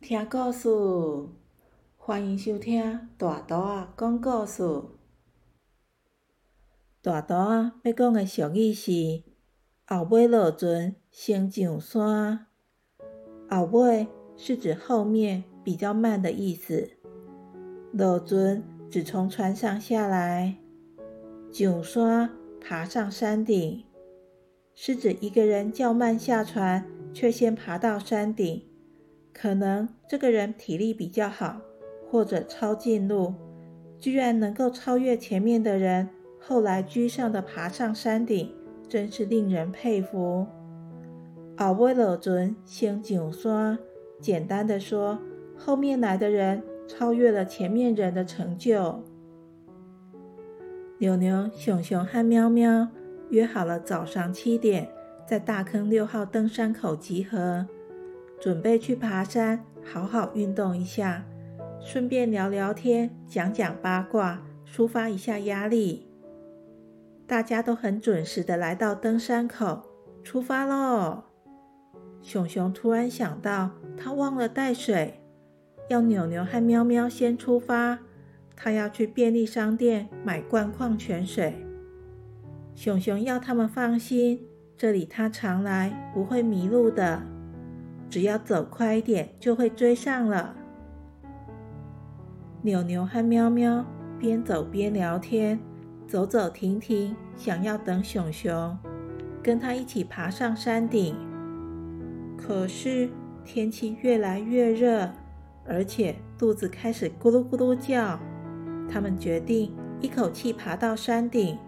听故事，欢迎收听大图仔讲故事。大图仔要讲的俗语是“后尾落船先上山”。后尾是指后面比较慢的意思，落船指从船上下来，上山爬上山顶，是指一个人较慢下船，却先爬到山顶。可能这个人体力比较好，或者抄近路，居然能够超越前面的人，后来居上的爬上山顶，真是令人佩服。后尾落船先上山，简单的说，后面来的人超越了前面人的成就。牛牛、熊熊和喵喵约好了早上七点，在大坑六号登山口集合。准备去爬山，好好运动一下，顺便聊聊天，讲讲八卦，抒发一下压力。大家都很准时的来到登山口，出发喽！熊熊突然想到，他忘了带水，要扭扭和喵喵先出发，他要去便利商店买罐矿泉水。熊熊要他们放心，这里他常来，不会迷路的。只要走快一点，就会追上了。牛牛和喵喵边走边聊天，走走停停，想要等熊熊跟他一起爬上山顶。可是天气越来越热，而且肚子开始咕噜咕噜叫。他们决定一口气爬到山顶，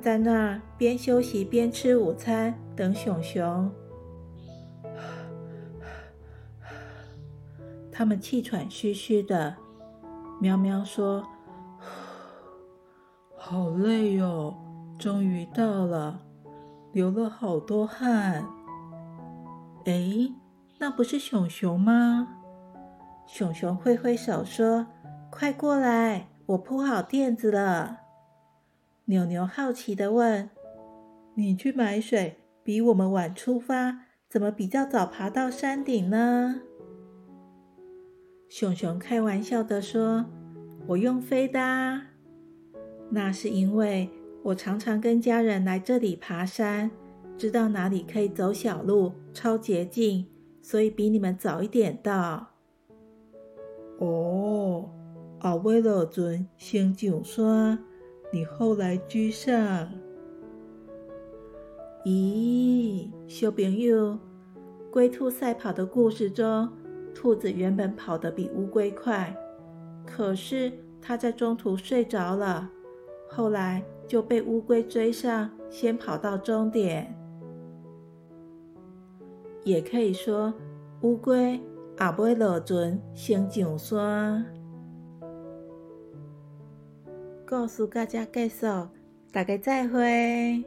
在那儿边休息边吃午餐，等熊熊。他们气喘吁吁的，喵喵说：“好累哦，终于到了，流了好多汗。”哎，那不是熊熊吗？熊熊挥挥手说：“快过来，我铺好垫子了。”牛牛好奇的问：“你去买水，比我们晚出发，怎么比较早爬到山顶呢？”熊熊开玩笑的说：“我用飞的，那是因为我常常跟家人来这里爬山，知道哪里可以走小路、超捷径，所以比你们早一点到。”哦，后尾落船先上山，你后来居上。咦，小朋友，龟兔赛跑的故事中。兔子原本跑得比乌龟快，可是它在中途睡着了，后来就被乌龟追上，先跑到终点。也可以说，乌龟阿尾落船先上山。告诉大家，结束，大家再会。